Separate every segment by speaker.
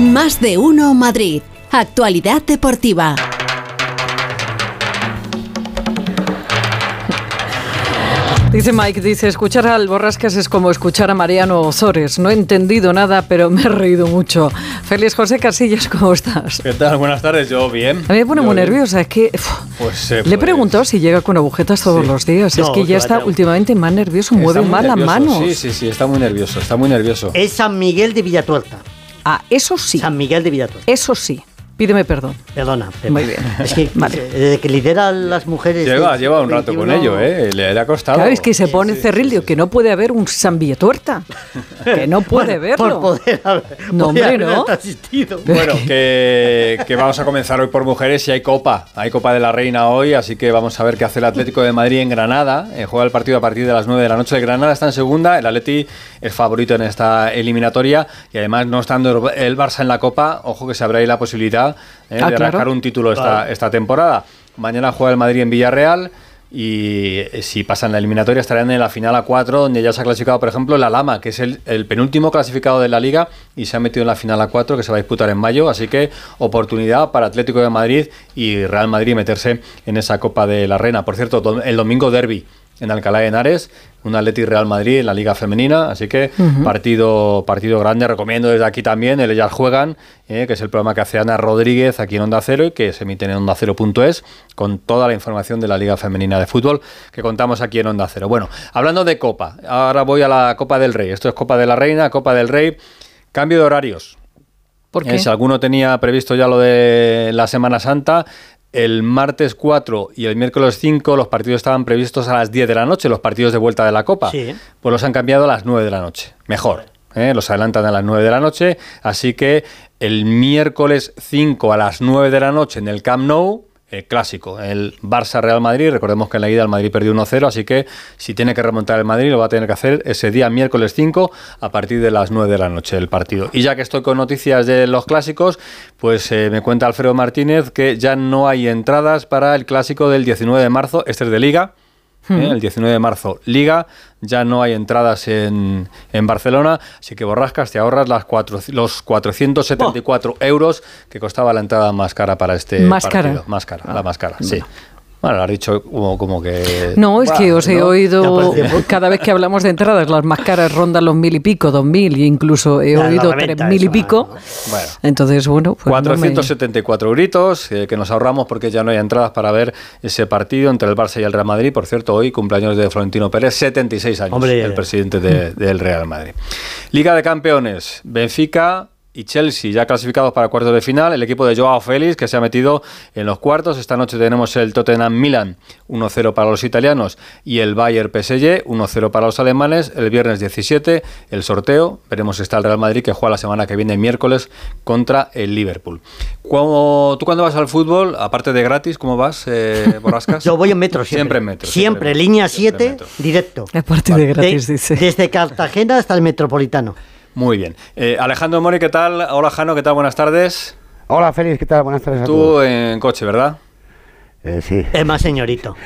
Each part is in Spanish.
Speaker 1: Más de uno Madrid. Actualidad deportiva.
Speaker 2: Dice Mike, dice, escuchar al Borrascas es como escuchar a Mariano Ozores. No he entendido nada, pero me he reído mucho. Feliz José Casillas, ¿cómo estás?
Speaker 3: ¿Qué tal? Buenas tardes, yo bien.
Speaker 2: A mí me pone
Speaker 3: Yo
Speaker 2: muy
Speaker 3: bien.
Speaker 2: nerviosa, es que...
Speaker 3: Pues, eh,
Speaker 2: Le he preguntado si llega con agujetas todos los días. es
Speaker 4: No,
Speaker 2: que
Speaker 4: que
Speaker 2: ya está últimamente más nervioso,
Speaker 3: está
Speaker 2: mueve mal las manos.
Speaker 3: Sí, sí, sí, está muy nervioso, está muy nervioso.
Speaker 4: Es San Miguel de Villatuerta.
Speaker 2: Ah, eso sí,
Speaker 4: San Miguel de Villatuerta.
Speaker 2: eso sí. Pídeme perdón.
Speaker 4: Perdona. Pepe.
Speaker 2: Muy bien.
Speaker 4: Es que
Speaker 2: Vale.
Speaker 4: eh, desde que lidera a las mujeres.
Speaker 3: Lleva, lleva un rato con
Speaker 4: 21,
Speaker 3: ello, ¿eh? Le, le ha costado.
Speaker 2: Claro, es que se pone
Speaker 3: sí,
Speaker 2: cerril,
Speaker 3: sí, sí.
Speaker 2: que no puede haber un San Villetuerta. que no puede verlo.
Speaker 4: Por poder haber,
Speaker 2: No, hombre,
Speaker 4: haber
Speaker 2: no.
Speaker 4: asistido.
Speaker 3: Bueno, que, que vamos a comenzar hoy por mujeres y hay Copa. Hay Copa de la Reina hoy, así que vamos a ver qué hace el Atlético de Madrid en Granada. Eh, juega el partido a partir de las 9 de la noche. El Granada está en segunda, el Atleti es favorito en esta eliminatoria y además no estando el Barça en la Copa, ojo que se habrá ahí la posibilidad eh,
Speaker 2: Ah,
Speaker 3: de
Speaker 2: claro.
Speaker 3: un título esta, esta temporada. Mañana juega el Madrid en Villarreal. Y eh, si pasan la eliminatoria estarán en la final a 4, donde ya se ha clasificado, por ejemplo, la Lama, que es el, el penúltimo clasificado de la liga y se ha metido en la final a 4, que se va a disputar en mayo. Así que oportunidad para Atlético de Madrid y Real Madrid meterse en esa Copa de la Reina. Por cierto, el domingo derby en Alcalá de Henares, un Atleti Real Madrid en la Liga Femenina, así que partido partido grande, recomiendo desde aquí también, el Ellas Juegan, eh, que es el programa que hace Ana Rodríguez aquí en Onda Cero y que se emite en Onda Cero.es con toda la información de la Liga Femenina de Fútbol que contamos aquí en Onda Cero. Bueno, hablando de Copa, ahora voy a la Copa del Rey, esto es Copa de la Reina, Copa del Rey, cambio de horarios.
Speaker 2: ¿Por
Speaker 3: Eh,
Speaker 2: qué?
Speaker 3: si alguno tenía previsto ya lo de la Semana Santa, el martes 4 y el miércoles 5 los partidos estaban previstos a las 10 de la noche, los partidos de vuelta de la Copa.
Speaker 4: Sí.
Speaker 3: Pues los han cambiado a las 9 de la noche. Mejor. ¿eh? Los adelantan a las 9 de la noche. Así que el miércoles 5 a las 9 de la noche en el Camp Nou. El clásico, el Barça-Real Madrid. Recordemos que en la ida el Madrid perdió 1-0, así que si tiene que remontar el Madrid lo va a tener que hacer ese día, miércoles 5, a partir de las 9 de la noche el partido. Y ya que estoy con noticias de los clásicos, pues eh, me cuenta Alfredo Martínez que ya no hay entradas para el clásico del 19 de marzo, este es de Liga. ¿Eh? El 19 de marzo, Liga, ya no hay entradas en, en Barcelona, así que borrascas, te ahorras las cuatro, los 474 euros que costaba la entrada más cara para este
Speaker 2: Más
Speaker 3: partido.
Speaker 2: cara.
Speaker 3: Más cara,
Speaker 2: Ah,
Speaker 3: la más cara, sí. Bueno, lo has dicho como, como que...
Speaker 2: No, es que os he
Speaker 3: ¿no?
Speaker 2: oído, cada vez que hablamos de entradas, las más caras rondan los mil y pico, dos mil, e incluso he oído tres mil y pico.
Speaker 4: ¿no?
Speaker 3: Bueno.
Speaker 2: Entonces, bueno, pues no me-
Speaker 3: 474 euritos eh, que nos ahorramos porque ya no hay entradas para ver ese partido entre el Barça y el Real Madrid. Por cierto, hoy cumpleaños de Florentino Pérez, 76 años,
Speaker 4: Hombre,
Speaker 3: el presidente de- del Real Madrid. Liga de Campeones, Benfica y Chelsea ya clasificados para cuartos de final. El equipo de Joao Félix que se ha metido en los cuartos. Esta noche tenemos el Tottenham Milan 1-0 para los italianos y el Bayern PSG 1-0 para los alemanes. El viernes 17 el sorteo. Veremos si está el Real Madrid que juega la semana que viene miércoles contra el Liverpool. Cuando, ¿Tú cuando vas al fútbol, aparte de gratis, cómo vas, eh, Borrascas?
Speaker 4: Yo voy en metro siempre.
Speaker 3: Siempre en metro.
Speaker 4: Siempre, línea
Speaker 3: metro, siempre
Speaker 4: 7,
Speaker 3: en metro.
Speaker 4: directo.
Speaker 2: Aparte De- gratis, dice.
Speaker 4: Desde Cartagena hasta el Metropolitano.
Speaker 3: Muy bien. Eh, Alejandro Mori, ¿qué tal? Hola, Jano, ¿qué tal? Buenas tardes.
Speaker 5: Hola, Félix, ¿qué tal? Buenas tardes a
Speaker 3: Tú
Speaker 5: todos.
Speaker 3: en coche, ¿verdad?
Speaker 5: Eh, sí.
Speaker 4: Es más señorito.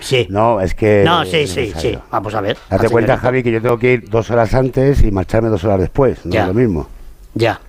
Speaker 4: Sí.
Speaker 5: No, es que...
Speaker 4: No, sí, sí, sí. Vamos a ver.
Speaker 5: Date cuenta,
Speaker 4: señorito.
Speaker 5: Javi, que yo tengo que ir dos horas antes y marcharme dos horas después. No
Speaker 4: Ya.
Speaker 5: es lo mismo.
Speaker 4: Ya.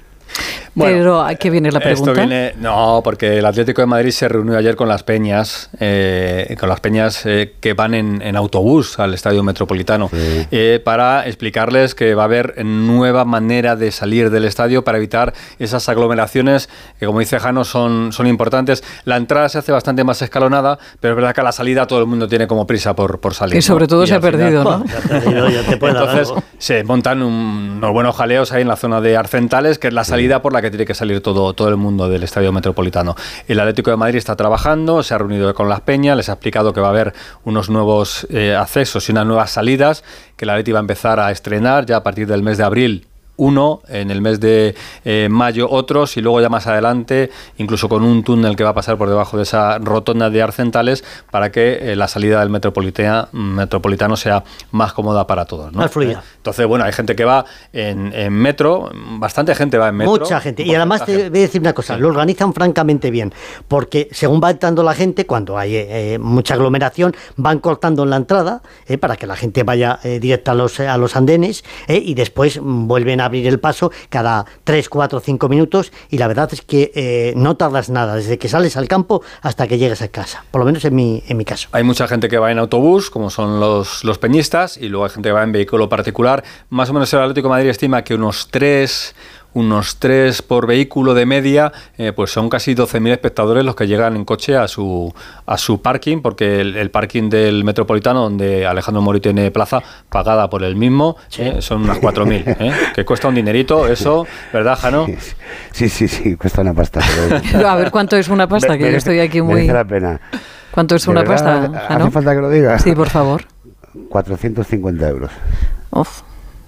Speaker 2: Pero ¿a qué viene la pregunta?
Speaker 3: Esto viene, no, porque el Atlético de Madrid se reunió ayer con las peñas, eh, con las peñas eh, que van en, en autobús al Estadio Metropolitano,
Speaker 5: Sí.
Speaker 3: eh, para explicarles que va a haber nueva manera de salir del estadio para evitar esas aglomeraciones que, como dice Jano, son, son importantes. La entrada se hace bastante más escalonada, pero es verdad que a la salida todo el mundo tiene como prisa por, por salir.
Speaker 2: Y sobre
Speaker 3: ¿no?
Speaker 2: todo
Speaker 3: Y
Speaker 2: se ha
Speaker 3: al final-
Speaker 2: perdido, ¿no?
Speaker 4: Ya te digo, ya te puede dar
Speaker 3: entonces
Speaker 4: algo.
Speaker 3: se montan un- unos buenos jaleos ahí en la zona de Arcentales, que es la salida por la que tiene que salir todo, todo el mundo del Estadio Metropolitano. El Atlético de Madrid está trabajando, se ha reunido con las peñas, les ha explicado que va a haber unos nuevos eh, accesos y unas nuevas salidas, que el Atleti va a empezar a estrenar ya a partir del mes de abril uno, en el mes de eh, mayo otros y luego ya más adelante, incluso con un túnel que va a pasar por debajo de esa rotonda de Arcentales para que eh, la salida del metropolitana, metropolitano sea más cómoda para todos. ¿no? Eh, Entonces, bueno, hay gente que va en, en metro, bastante gente va en metro.
Speaker 4: Mucha gente. Y además te voy a decir una cosa, lo organizan francamente bien, porque según va entrando la gente, cuando hay eh, mucha aglomeración, van cortando en la entrada para que la gente vaya directa a los, a los andenes y después vuelven a abrir el paso cada 3, 4, 5 minutos y la verdad es que eh, no tardas nada, desde que sales al campo hasta que llegues a casa, por lo menos en mi, en mi caso.
Speaker 3: Hay mucha gente que va en autobús, como son los, los peñistas, y luego hay gente que va en vehículo particular. Más o menos el Atlético Madrid estima que unos 3 unos 3 por vehículo de media, eh, pues son casi 12.000 espectadores los que llegan en coche a su, a su parking, porque el, parking del Metropolitano, donde Alejandro Mori tiene plaza, pagada por el mismo, eh, son unas 4.000, eh, que cuesta un dinerito, eso, ¿verdad, Jano?
Speaker 5: Sí, sí, sí, cuesta una pasta.
Speaker 2: a ver, ¿cuánto es una pasta? Que yo estoy aquí muy...
Speaker 5: Merece la pena.
Speaker 2: ¿Cuánto es una pasta,
Speaker 5: Jano? ¿Hace falta que lo diga?
Speaker 2: Sí, por favor.
Speaker 5: 450 euros.
Speaker 2: Uf.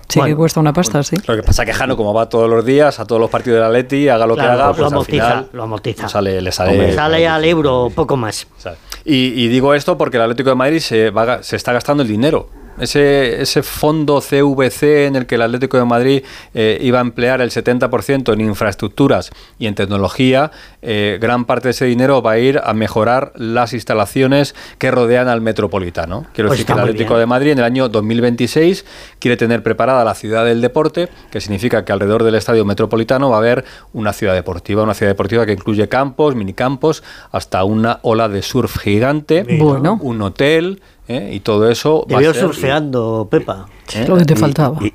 Speaker 2: Sí, que cuesta una pasta, sí.
Speaker 3: Lo que pasa es que Jano, como va todos los días a todos los partidos de la Leti, haga lo que haga, pues
Speaker 4: lo
Speaker 3: amortiza,
Speaker 4: al final, lo amortiza.
Speaker 3: Sale, le sale,
Speaker 4: sale al euro poco más.
Speaker 3: Y, y, digo esto porque el Atlético de Madrid se, va, se está gastando el dinero ese, ese fondo CVC en el que el Atlético de Madrid eh, iba a emplear el 70% en infraestructuras y en tecnología, eh, gran parte de ese dinero va a ir a mejorar las instalaciones que rodean al Metropolitano. Quiero
Speaker 4: Pues
Speaker 3: decir que el Atlético
Speaker 4: bien.
Speaker 3: de Madrid en el año 2026 quiere tener preparada la ciudad del deporte, que significa que alrededor del Estadio Metropolitano va a haber una ciudad deportiva, una ciudad deportiva que incluye campos, minicampos, hasta una ola de surf gigante,
Speaker 2: Bueno.
Speaker 3: un hotel, ¿eh? y todo eso
Speaker 4: Te
Speaker 3: va a
Speaker 4: veo
Speaker 3: ser-
Speaker 4: surfeando, Pepa.
Speaker 2: Es lo que te faltaba.
Speaker 5: Y,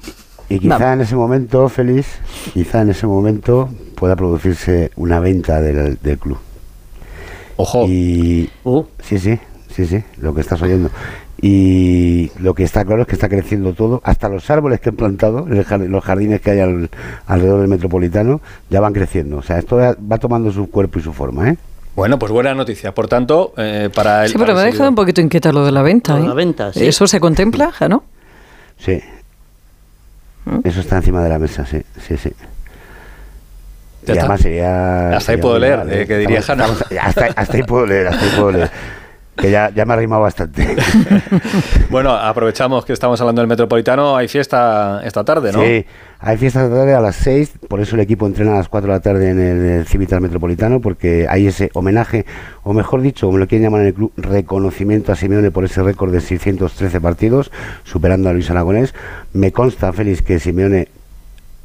Speaker 5: y quizá en ese momento, Félix, quizá en ese momento pueda producirse una venta del, del club.
Speaker 3: Ojo,
Speaker 5: Y
Speaker 4: Uh,
Speaker 5: sí, sí, sí, sí, lo que estás oyendo. Y lo que está claro es que está creciendo todo, hasta los árboles que han plantado, los jardines que hay al- alrededor del metropolitano, ya van creciendo. O sea, esto va va tomando su cuerpo y su forma, ¿eh?
Speaker 3: Bueno, pues buena noticia. Por tanto, eh, para el.
Speaker 2: Sí, pero me ha dejado un poquito inquieta lo de la venta. ¿eh?
Speaker 4: la venta, sí.
Speaker 2: ¿Eso se contempla, no?
Speaker 5: Sí.
Speaker 2: ¿Mm?
Speaker 5: Eso está encima de la mesa, sí, sí, sí.
Speaker 3: Ya
Speaker 5: y
Speaker 3: está.
Speaker 5: además sería...
Speaker 3: Hasta ahí puedo
Speaker 5: muy
Speaker 3: leer,
Speaker 5: legal,
Speaker 3: eh, que diría Jano.
Speaker 5: hasta, hasta ahí puedo leer, hasta ahí puedo leer. Que ya, ya me ha rimado bastante.
Speaker 3: Bueno, aprovechamos que estamos hablando del Metropolitano. Hay fiesta esta tarde, ¿no?
Speaker 5: Sí, hay fiesta esta tarde a las 6, por eso el equipo entrena a las 4 de la tarde en el, el Civitas Metropolitano, porque hay ese homenaje, o mejor dicho, como lo quieren llamar en el club, reconocimiento a Simeone por ese récord de 613 partidos, superando a Luis Aragonés. Me consta, Félix, que Simeone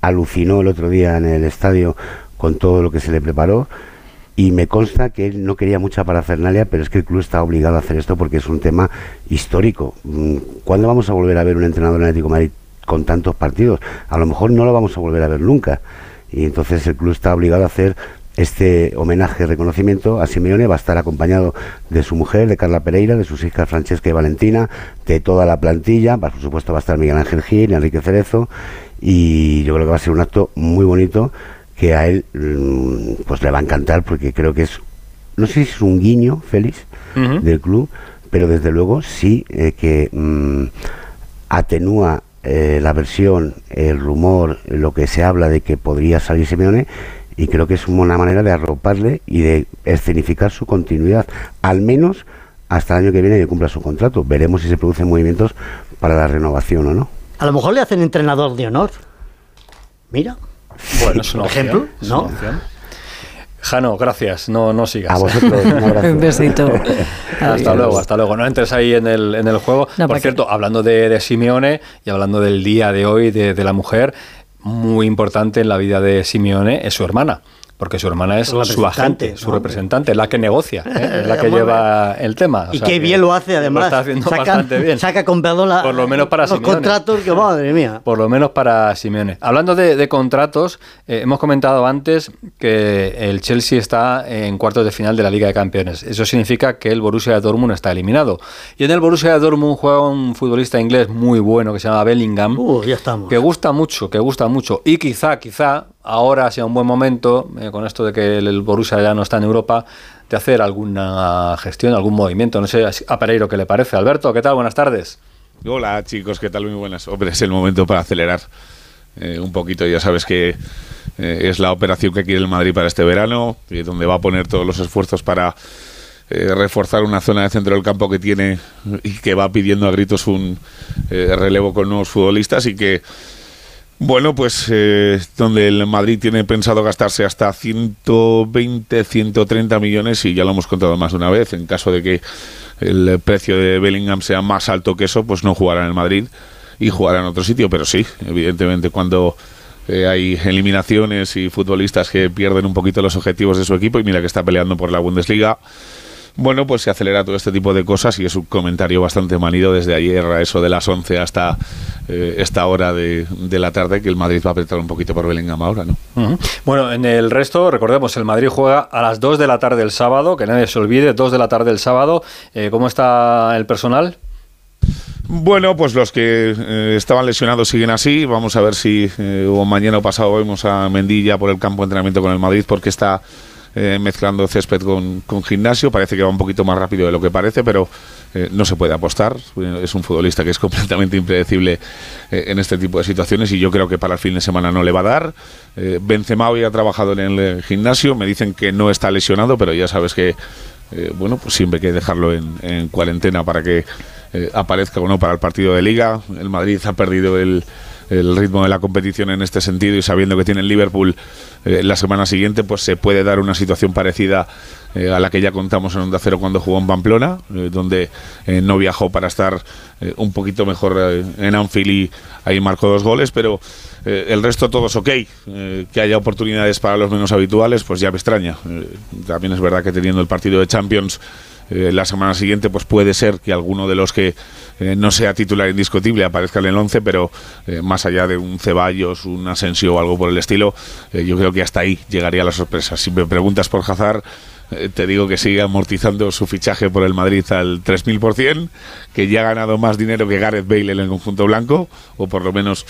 Speaker 5: alucinó el otro día en el estadio con todo lo que se le preparó. Y me consta que él no quería mucha parafernalia, pero es que el club está obligado a hacer esto porque es un tema histórico. Mm, ¿Cuándo vamos a volver a ver un entrenador en Atlético de Madrid con tantos partidos? A lo mejor no lo vamos a volver a ver nunca. Y entonces el club está obligado a hacer este homenaje, reconocimiento a Simeone. Va a estar acompañado de su mujer, de Carla Pereira, de sus hijas Francesca y Valentina, de toda la plantilla. Por supuesto va a estar Miguel Ángel Gil, Enrique Cerezo. Y yo creo que va a ser un acto muy bonito que a él mm, pues le va a encantar porque creo que es no sé si es un guiño Félix
Speaker 3: Ujú.
Speaker 5: del club pero desde luego sí eh, que mm, atenúa eh, la versión el rumor lo que se habla de que podría salir Simeone y creo que es una manera de arroparle y de escenificar su continuidad al menos hasta el año que viene que cumpla su contrato veremos si se producen movimientos para la renovación o no
Speaker 4: a lo mejor le hacen entrenador de honor. Mira.
Speaker 3: Bueno, es una
Speaker 4: por
Speaker 3: opción,
Speaker 4: ejemplo,
Speaker 3: es
Speaker 4: ¿no?
Speaker 3: una opción. Jano, gracias. No, no sigas.
Speaker 5: a vosotros un abrazo.
Speaker 2: Un besito.
Speaker 3: Hasta
Speaker 2: Adiós.
Speaker 3: luego, hasta luego. No entres ahí en el, en el juego.
Speaker 2: No,
Speaker 3: Por cierto, hablando de, de Simeone y hablando del día de hoy de, de la mujer, muy importante en la vida de Simeone es su hermana. Porque su hermana es
Speaker 4: Su
Speaker 3: agente, su
Speaker 4: ¿no?
Speaker 3: representante, es la que negocia, ¿eh? es la que lleva el tema. O
Speaker 4: Y
Speaker 3: sea
Speaker 4: qué
Speaker 3: que
Speaker 4: bien lo hace, además.
Speaker 3: Lo está haciendo
Speaker 4: saca,
Speaker 3: bastante bien.
Speaker 4: saca con la-
Speaker 3: Por lo menos para
Speaker 4: los
Speaker 3: Simeone.
Speaker 4: contratos que, madre mía.
Speaker 3: Por lo menos para Simeone. Hablando de, de contratos, eh, hemos comentado antes que el Chelsea está en cuartos de final de la Liga de Campeones. Eso significa que el Borussia Dortmund está eliminado. Y en el Borussia Dortmund juega un futbolista inglés muy bueno que se llama Bellingham.
Speaker 4: Uh, ya estamos.
Speaker 3: Que gusta mucho, que gusta mucho. Y quizá, quizá, ahora sea un buen momento, eh, con esto de que el, Borussia ya no está en Europa, de hacer alguna gestión, algún movimiento. No sé a Pereiro qué le parece. Alberto, ¿qué tal? Buenas tardes.
Speaker 6: Hola chicos, ¿qué tal? Muy buenas. Hombre, es el momento para acelerar eh, un poquito. Ya sabes que eh, es la operación que quiere el Madrid para este verano, y donde va a poner todos los esfuerzos para reforzar una zona de centro del campo que tiene y que va pidiendo a gritos un relevo con nuevos futbolistas y que bueno, pues eh, donde el Madrid tiene pensado gastarse hasta 120, 130 millones y ya lo hemos contado más de una vez, en caso de que el precio de Bellingham sea más alto que eso, pues no jugará en el Madrid y jugará en otro sitio, pero sí, evidentemente cuando eh, hay eliminaciones y futbolistas que pierden un poquito los objetivos de su equipo y mira que está peleando por la Bundesliga. Bueno, pues se acelera todo este tipo de cosas y es un comentario bastante manido desde ayer a eso de las 11 hasta eh, esta hora de, la tarde que el Madrid va a apretar un poquito por Bellingham ahora, ¿no?
Speaker 3: Bueno, en el resto, recordemos, el Madrid juega a las 2 de la tarde el sábado, que nadie se olvide, 2 de la tarde el sábado. Eh, ¿Cómo está el personal?
Speaker 6: Bueno, pues los que eh, estaban lesionados siguen así. Vamos a ver si o mañana o pasado vemos a Mendilla por el campo de entrenamiento con el Madrid porque está eh, mezclando césped con, gimnasio. Parece que va un poquito más rápido de lo que parece, pero eh, no se puede apostar. Es un futbolista que es completamente impredecible eh, en este tipo de situaciones y yo creo que para el fin de semana no le va a dar. Benzema hoy ha trabajado en el gimnasio. Me dicen que no está lesionado, pero ya sabes que bueno, pues siempre hay que dejarlo en, en cuarentena para que aparezca o no para el partido de liga. El Madrid ha perdido el el ritmo de la competición en este sentido y sabiendo que tiene el Liverpool eh, la semana siguiente, pues se puede dar una situación parecida eh, a la que ya contamos en Onda Cero cuando jugó en Pamplona, eh, donde no viajó para estar un poquito mejor en Anfield y ahí marcó dos goles, pero el resto todo es ok. que haya oportunidades para los menos habituales, pues ya me extraña. también es verdad que teniendo el partido de Champions eh, la semana siguiente pues puede ser que alguno de los que eh, no sea titular indiscutible aparezca en el 11, pero eh, más allá de un Ceballos, un Asensio o algo por el estilo, yo creo que hasta ahí llegaría la sorpresa. Si me preguntas por Hazard, te digo que sigue amortizando su fichaje por el Madrid al 3000%, que ya ha ganado más dinero que Gareth Bale en el conjunto blanco, o por lo menos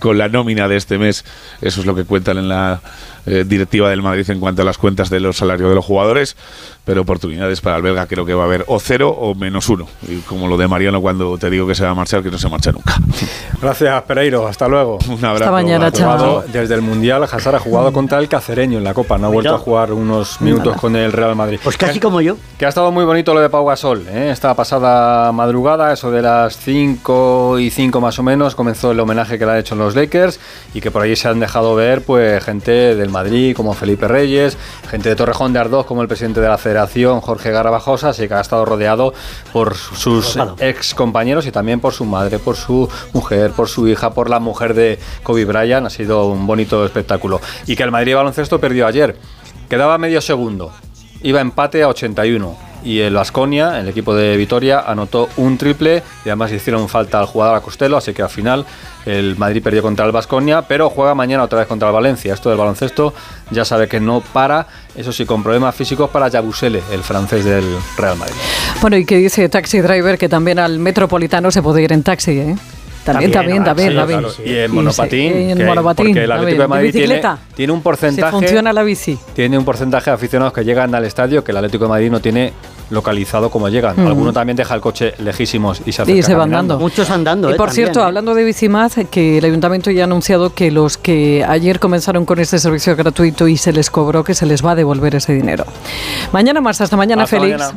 Speaker 6: con la nómina de este mes, eso es lo que cuentan en la directiva del Madrid en cuanto a las cuentas de los salarios de los jugadores pero oportunidades para el belga creo que va a haber o cero o menos uno. Y como lo de Mariano cuando te digo que se va a marchar, que no se marcha nunca.
Speaker 3: Gracias, Pereiro. Hasta luego.
Speaker 6: Un abrazo.
Speaker 2: Hasta mañana, chao.
Speaker 3: Desde el Mundial, Hazard ha jugado contra el Cacereño en la Copa. No ha vuelto a jugar unos minutos con el Real Madrid.
Speaker 4: Pues casi como yo.
Speaker 3: Que ha estado muy bonito lo de Pau Gasol. ¿eh? Esta pasada madrugada, eso de las 5 y 5 más o menos, comenzó el homenaje que le han hecho en los Lakers y que por ahí se han dejado ver pues gente del Madrid como Felipe Reyes, gente de Torrejón de Ardoz como el presidente de la Federación Jorge Garabajosa, así que ha estado rodeado por sus ex compañeros y también por su madre, por su mujer, por su hija, por la mujer de Kobe Bryant. Ha sido un bonito espectáculo. Y que el Madrid Baloncesto perdió ayer. Quedaba medio segundo. Iba empate a 81 y el Vasconia, el equipo de Vitoria, anotó un triple y además hicieron falta al jugador a Costello, así que al final el Madrid perdió contra el Vasconia, pero juega mañana otra vez contra el Valencia. Esto del baloncesto ya sabe que no para, eso sí, con problemas físicos para Yabusele, el francés del Real Madrid.
Speaker 2: Bueno, y que dice Taxi Driver que también al Metropolitano se puede ir en taxi, ¿eh? También, también, también, también.
Speaker 3: Y en monopatín,
Speaker 2: en monopatín.
Speaker 3: porque el Atlético de Madrid tiene, un porcentaje.
Speaker 2: funciona la bici.
Speaker 3: Tiene un porcentaje de aficionados que llegan al estadio que el Atlético de Madrid no tiene localizado como llegan. Mm. Alguno también deja el coche lejísimos y se acerca
Speaker 2: Y se van andando.
Speaker 4: Muchos andando.
Speaker 2: Y
Speaker 4: eh,
Speaker 2: por cierto,
Speaker 4: ¿eh?
Speaker 2: hablando de Bicimaz, que el ayuntamiento ya ha anunciado que los que ayer comenzaron con este servicio gratuito y se les cobró, que se les va a devolver ese dinero. Mañana más, hasta mañana, Félix.